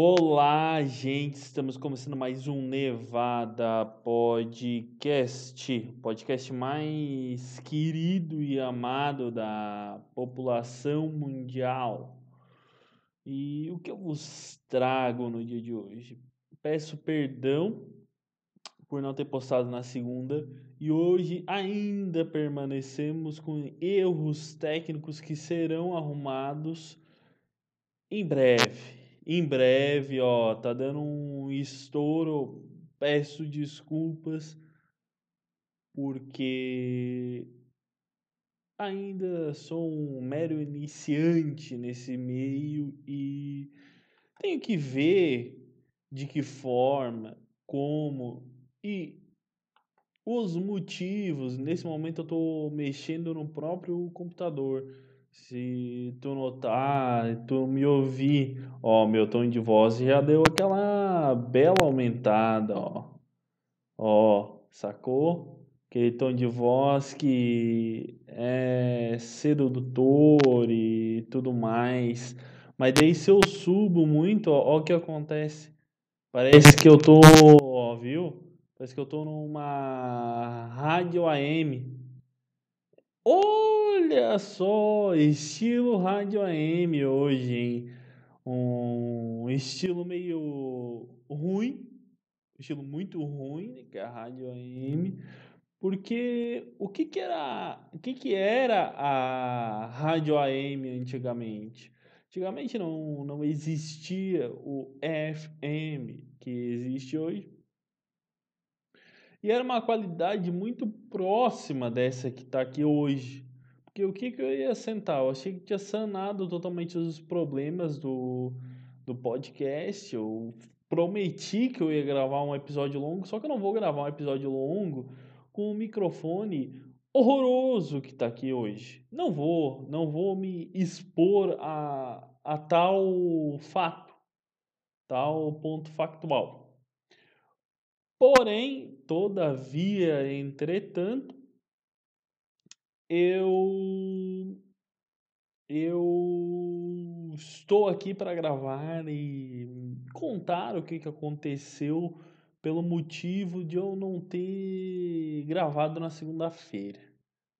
Olá, gente! Estamos começando mais um Nevada Podcast, podcast mais querido e amado da população mundial. E o que eu vos trago no dia de hoje? Peço perdão por não ter postado na segunda e hoje ainda permanecemos com erros técnicos que serão arrumados em breve em breve, ó, tá dando um estouro. Peço desculpas porque ainda sou um mero iniciante nesse meio e tenho que ver de que forma, como e os motivos. Nesse momento eu estou mexendo no próprio computador se tu notar, tu me ouvir, ó, meu tom de voz já deu aquela bela aumentada, ó. Ó, sacou? Aquele tom de voz que é sedutor e tudo mais. Mas daí se eu subo muito, ó, o que acontece. Parece que eu tô, ó, viu? Parece que eu tô numa rádio AM. Olha só, estilo rádio AM hoje, hein? Um estilo meio ruim, estilo muito ruim, que é a rádio AM, porque o que que era, o que que era a rádio AM antigamente? Antigamente não, não existia o FM que existe hoje. E era uma qualidade muito próxima dessa que está aqui hoje. Porque o que, que eu ia sentar? Eu achei que tinha sanado totalmente os problemas do, do podcast. Eu prometi que eu ia gravar um episódio longo, só que eu não vou gravar um episódio longo com um microfone horroroso que está aqui hoje. Não vou, não vou me expor a, a tal fato, tal ponto factual. Porém, todavia, entretanto, eu eu estou aqui para gravar e contar o que, que aconteceu pelo motivo de eu não ter gravado na segunda-feira.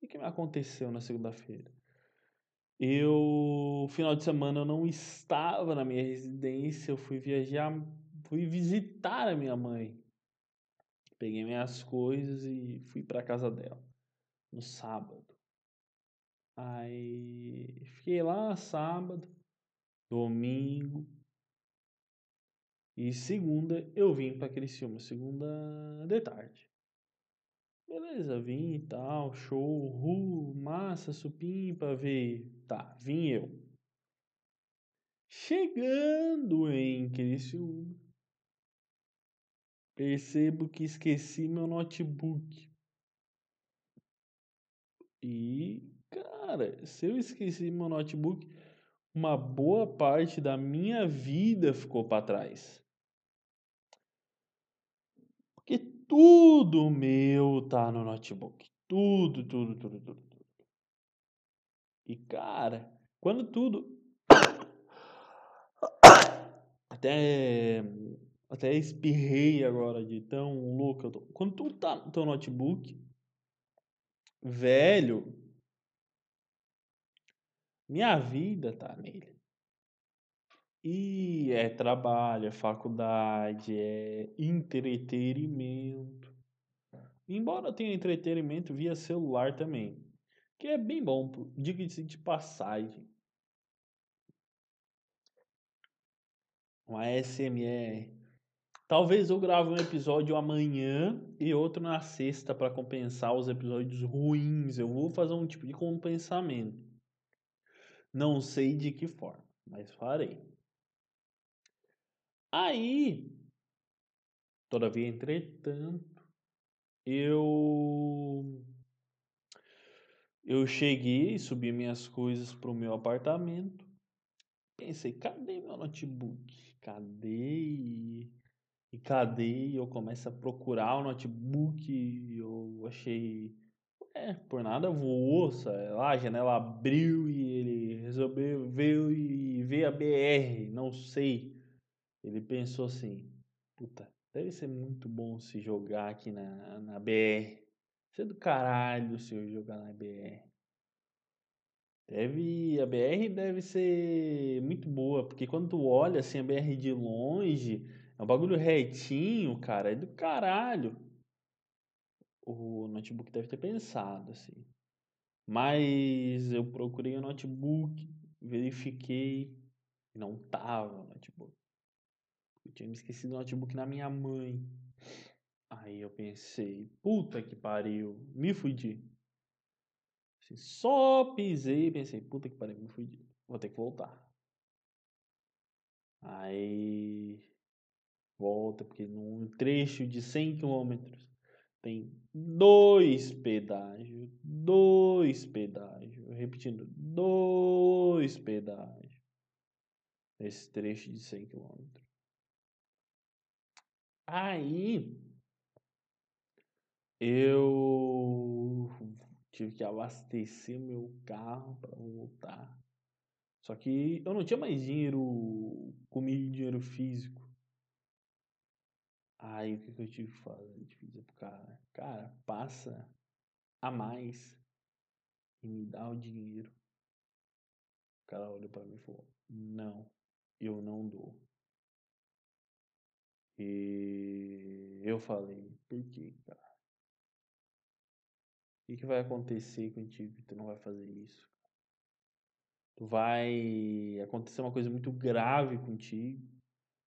O que, me aconteceu na segunda-feira? Eu, final de semana, eu não estava na minha residência, eu fui viajar, fui visitar a minha mãe. Peguei minhas coisas e fui para casa dela no sábado. Aí fiquei lá sábado, domingo e segunda eu vim para Criciúma, segunda de tarde. Beleza, vim e tal, show, ru, massa, supimpa, veio. Tá, vim eu. Chegando em Criciúma, percebo que esqueci meu notebook. E, cara, se eu esqueci meu notebook, uma boa parte da minha vida ficou para trás. Porque tudo meu tá no notebook. Tudo, tudo, tudo, tudo, tudo. E, cara, quando tudo. Até até espirrei agora de tão louco eu tô. Quando tu tá no teu notebook, velho, minha vida tá nele. E é trabalho, é faculdade, é entretenimento. Embora tenha entretenimento via celular também, que é bem bom, diga-se de passagem. Uma SMR Talvez eu grave um episódio amanhã e outro na sexta para compensar os episódios ruins. Eu vou fazer um tipo de compensamento. Não sei de que forma, mas farei. Aí, todavia, entretanto, eu eu cheguei, subi minhas coisas para o meu apartamento. Pensei, cadê meu notebook? Cadê? E cadê? Eu começo a procurar o notebook, eu achei. É, por nada voou, sei lá, a janela abriu e ele resolveu veio e veio a BR, não sei. Ele pensou assim: puta, deve ser muito bom se jogar aqui na, na BR. Isso é do caralho se eu jogar na BR. Deve, a BR deve ser muito boa, porque quando tu olha assim a BR de longe, é um bagulho retinho, cara, é do caralho. O notebook deve ter pensado assim. Mas eu procurei o notebook, verifiquei, não tava o notebook. Eu tinha me esquecido o notebook na minha mãe. Aí eu pensei, puta que pariu, me fudi. Assim, só pisei e pensei, puta que pariu, me fudi. Vou ter que voltar. Aí volta, porque num trecho de 100 quilômetros tem dois pedágios, dois pedágios, repetindo, dois pedágios nesse trecho de 100 quilômetros. Aí eu tive que abastecer meu carro para voltar. Só que eu não tinha mais dinheiro comigo, dinheiro físico. Aí o que, que eu tive que fazer? Tive que dizer pro cara, cara, passa a mais e me dá o dinheiro. O cara olhou para mim e falou, não, eu não dou. E eu falei, por que, cara? O que, que vai acontecer contigo que tu não vai fazer isso? Tu vai acontecer uma coisa muito grave contigo.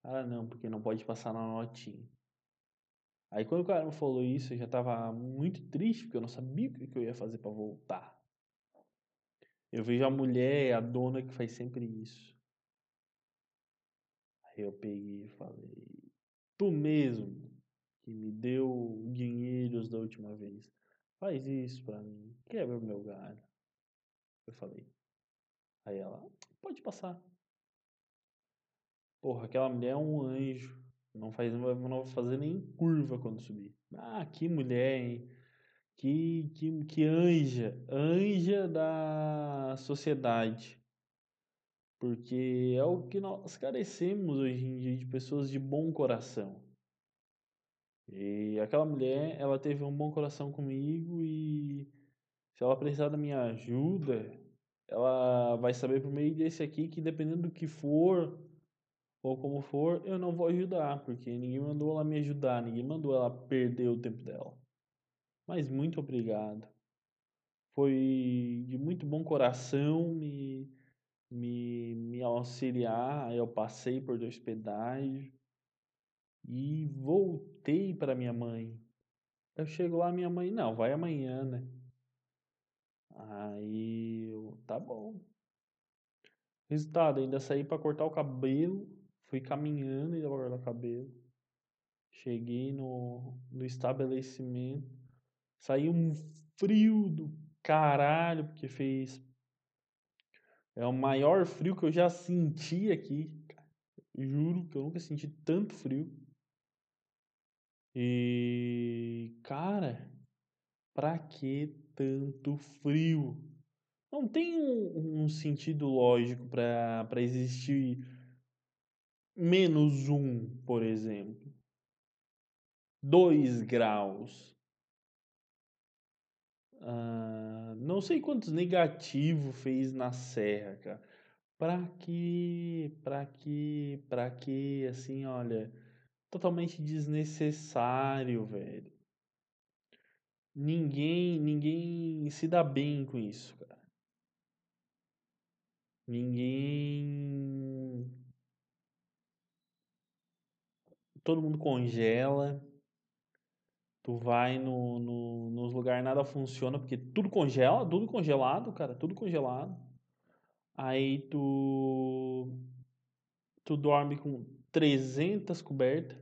Ah, não, porque não pode passar na notinha. Aí quando o cara me falou isso, eu já tava muito triste, porque eu não sabia o que eu ia fazer para voltar. Eu vejo a mulher, a dona que faz sempre isso. Aí eu peguei e falei, tu mesmo que me deu dinheiros da última vez, faz isso pra mim, quebra o meu galho. Eu falei. Aí ela, pode passar. Porra, aquela mulher é um anjo. Não faz, não vai fazer nem curva quando subir. Ah, que mulher, hein? Que, que, que anja, anja da sociedade. Porque é o que nós carecemos hoje em dia de pessoas de bom coração. E aquela mulher, ela teve um bom coração comigo e se ela precisar da minha ajuda, ela vai saber por meio desse aqui que dependendo do que for, ou como for, eu não vou ajudar, porque ninguém mandou ela me ajudar, ninguém mandou ela perder o tempo dela. Mas muito obrigado. Foi de muito bom coração me, me, me auxiliar. Eu passei por dois pedágios e voltei para minha mãe. Eu chego lá, minha mãe, não, vai amanhã, né? Aí eu, tá bom. Resultado, ainda saí para cortar o cabelo Fui caminhando e cortar o cabelo. Cheguei no, no estabelecimento. Saiu um frio do caralho, porque fez. É o maior frio que eu já senti aqui. Juro que eu nunca senti tanto frio. E. Cara, pra que tanto frio? Não tem um, um sentido lógico para existir menos um, por exemplo. dois graus. Ah, não sei quantos negativo fez na serra, cara. Pra que, pra que, pra que, assim, olha, totalmente desnecessário, velho. Ninguém, ninguém se dá bem com isso, cara. Ninguém todo mundo congela. Tu vai no, no, nos lugares nada funciona, porque tudo congela, tudo congelado, cara, tudo congelado. Aí tu tu dorme com 300 cobertas.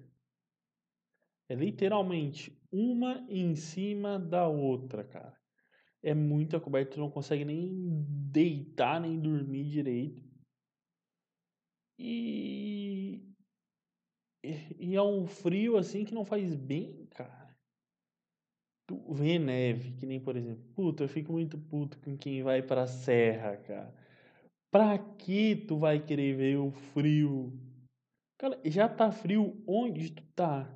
É literalmente uma em cima da outra, cara. É muita coberta, tu não consegue nem deitar, nem dormir direito. E e é um frio assim que não faz bem, cara. Tu vê neve, que nem por exemplo. Puta, eu fico muito puto com quem vai pra serra, cara. Pra que tu vai querer ver o frio Cara, já tá frio onde tu tá.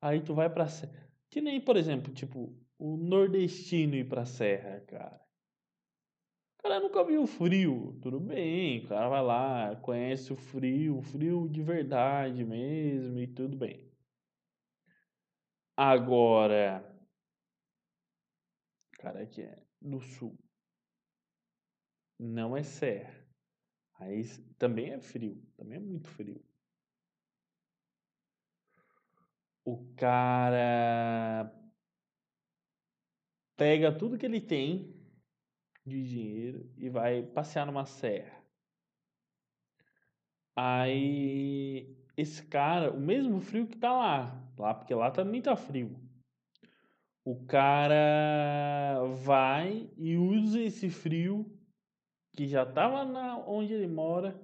Aí tu vai pra serra. Que nem, por exemplo, tipo, o nordestino ir pra serra, cara. O cara nunca viu frio. Tudo bem, o cara vai lá, conhece o frio, frio de verdade mesmo e tudo bem. Agora, cara que é do sul, não é serra. Aí também é frio, também é muito frio. O cara pega tudo que ele tem de dinheiro e vai passear numa serra. Aí esse cara, o mesmo frio que tá lá, lá porque lá também tá frio. O cara vai e usa esse frio que já estava na onde ele mora,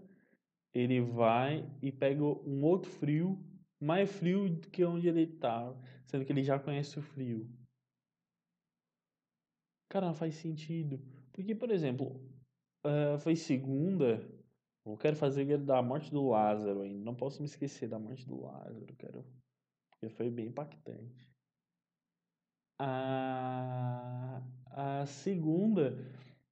ele vai e pega um outro frio, mais frio do que onde ele estava, sendo que ele já conhece o frio. Cara, não faz sentido. Porque, por exemplo, uh, foi segunda, eu quero fazer da morte do Lázaro ainda. Não posso me esquecer da morte do Lázaro, quero. Porque foi bem impactante. A, a segunda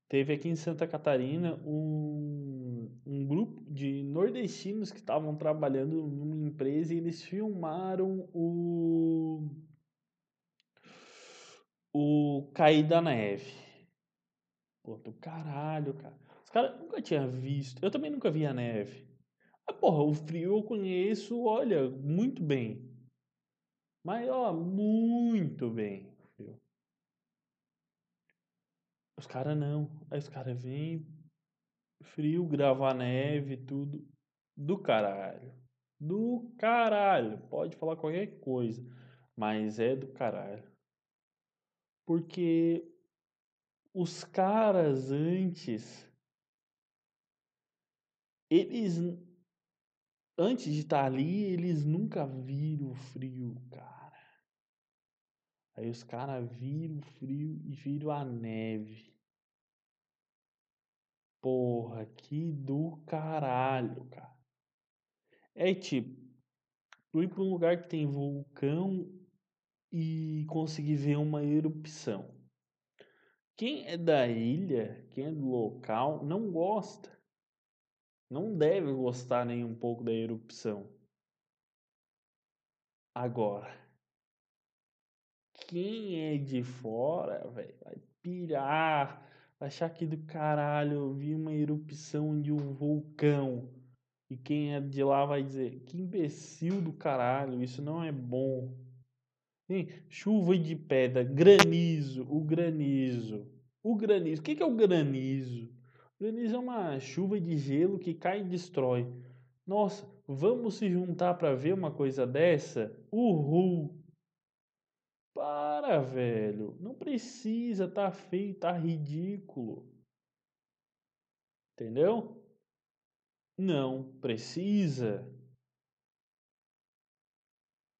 teve aqui em Santa Catarina um, um grupo de nordestinos que estavam trabalhando numa empresa e eles filmaram o o cair da neve. Pô, do caralho, cara. Os caras nunca tinham visto. Eu também nunca vi a neve. Mas, porra, o frio eu conheço, olha, muito bem. Mas, ó, muito bem. Os caras não. Aí os caras vêm, frio, gravar neve, tudo. Do caralho. Do caralho. Pode falar qualquer coisa. Mas é do caralho. Porque os caras antes. Eles. Antes de estar ali, eles nunca viram o frio, cara. Aí os caras viram o frio e viram a neve. Porra, que do caralho, cara. É tipo, tu ir pra um lugar que tem vulcão e conseguir ver uma erupção. Quem é da ilha, quem é do local, não gosta. Não deve gostar nem um pouco da erupção. Agora, quem é de fora, velho, vai pirar, vai achar que do caralho eu vi uma erupção de um vulcão. E quem é de lá vai dizer, que imbecil do caralho, isso não é bom. Sim, chuva de pedra, granizo, o granizo. O granizo, o que, é o granizo? O granizo é uma chuva de gelo que cai e destrói. Nossa, vamos se juntar para ver uma coisa dessa? Uhul! Para, velho. Não precisa, tá feio, tá ridículo. Entendeu? Não precisa.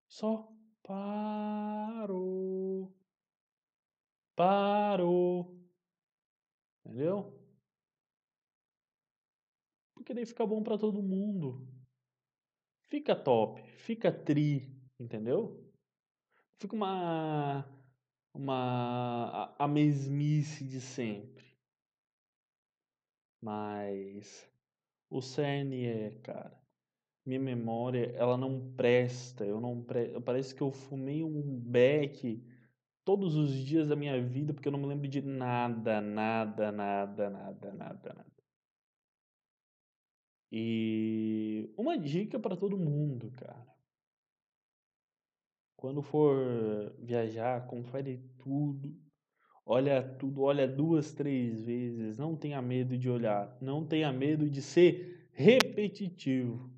Só parou. Parou. Entendeu? Porque daí fica bom para todo mundo. Fica top, fica tri, entendeu? fica uma uma a, a mesmice de sempre. Mas o cerne é, cara, minha memória, ela não presta, eu não pre... parece que eu fumei um beck todos os dias da minha vida porque eu não me lembro de nada, nada, nada, nada, nada, nada. E uma dica para todo mundo, cara. Quando for viajar, confere tudo. Olha tudo, olha duas, três vezes. Não tenha medo de olhar. Não tenha medo de ser repetitivo.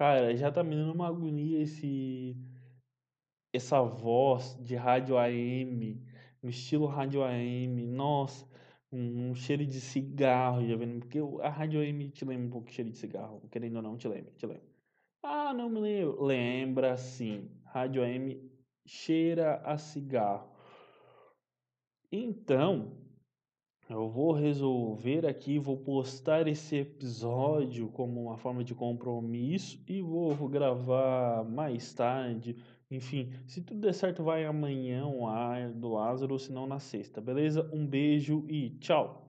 Cara, já tá me dando uma agonia esse essa voz de rádio AM, no estilo rádio AM. Nossa, um, um cheiro de cigarro, já vendo? Porque a rádio AM te lembra um pouco de cheiro de cigarro, querendo ou não, te lembra, te lembra. Ah, não me lembro. Lembra sim. Rádio AM cheira a cigarro. Então, Eu vou resolver aqui, vou postar esse episódio como uma forma de compromisso e vou gravar mais tarde. Enfim, se tudo der certo, vai amanhã o ar do Lázaro, ou se não na sexta, beleza? Um beijo e tchau!